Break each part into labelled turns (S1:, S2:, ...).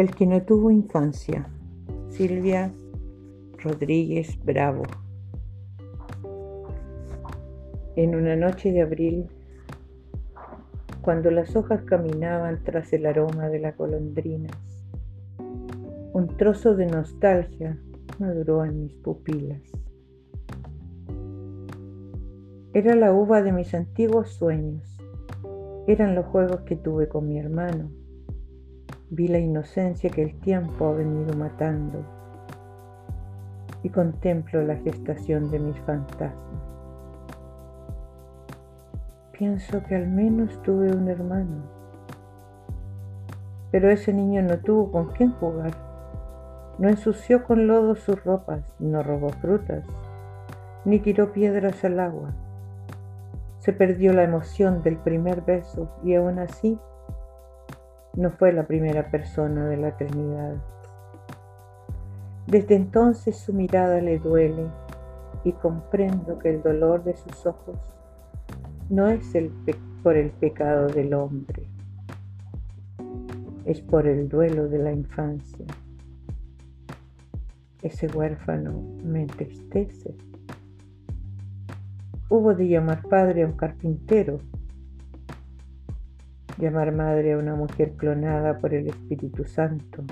S1: El que no tuvo infancia. Silvia Rodríguez Bravo. En una noche de abril, cuando las hojas caminaban tras el aroma de las golondrinas, un trozo de nostalgia maduró en mis pupilas. Era la uva de mis antiguos sueños, eran los juegos que tuve con mi hermano Vi la inocencia que el tiempo ha venido matando y contemplo la gestación de mis fantasmas. Pienso que al menos tuve un hermano, pero ese niño no tuvo con quién jugar, no ensució con lodo sus ropas, no robó frutas, ni tiró piedras al agua. Se perdió la emoción del primer beso y aún así no fue la primera persona de la Trinidad. Desde entonces su mirada le duele y comprendo que el dolor de sus ojos no es el por el pecado del hombre, es por el duelo de la infancia. Ese huérfano me entristece. Hubo de llamar padre a un carpintero llamar madre a una mujer clonada por el Espíritu Santo,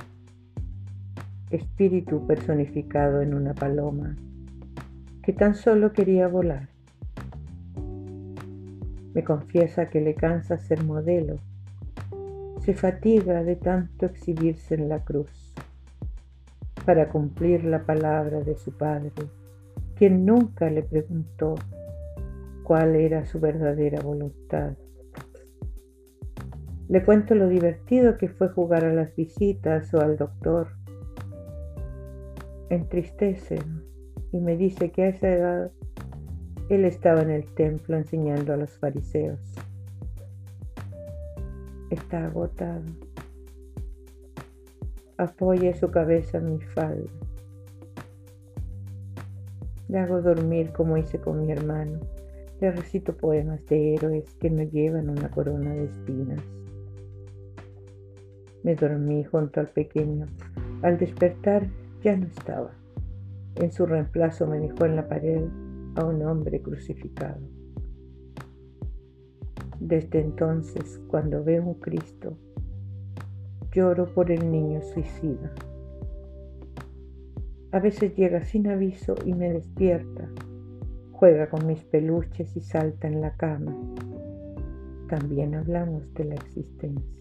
S1: espíritu personificado en una paloma que tan solo quería volar. Me confiesa que le cansa ser modelo, se fatiga de tanto exhibirse en la cruz para cumplir la palabra de su padre, quien nunca le preguntó cuál era su verdadera voluntad. Le cuento lo divertido que fue jugar a las visitas o al doctor. Entristece y me dice que a esa edad él estaba en el templo enseñando a los fariseos. Está agotado. Apoya su cabeza en mi falda. Le hago dormir como hice con mi hermano. Le recito poemas de héroes que no llevan una corona de espinas. Me dormí junto al pequeño. Al despertar ya no estaba. En su reemplazo me dejó en la pared a un hombre crucificado. Desde entonces, cuando veo un Cristo, lloro por el niño suicida. A veces llega sin aviso y me despierta, juega con mis peluches y salta en la cama. También hablamos de la existencia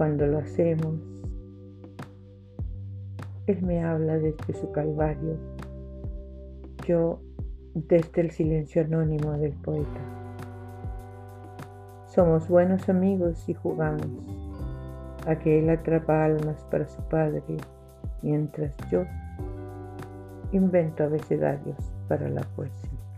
S1: cuando lo hacemos. Él me habla desde su calvario, yo desde el silencio anónimo del poeta. Somos buenos amigos y jugamos a que él atrapa almas para su padre, mientras yo invento abecedarios para la poesía.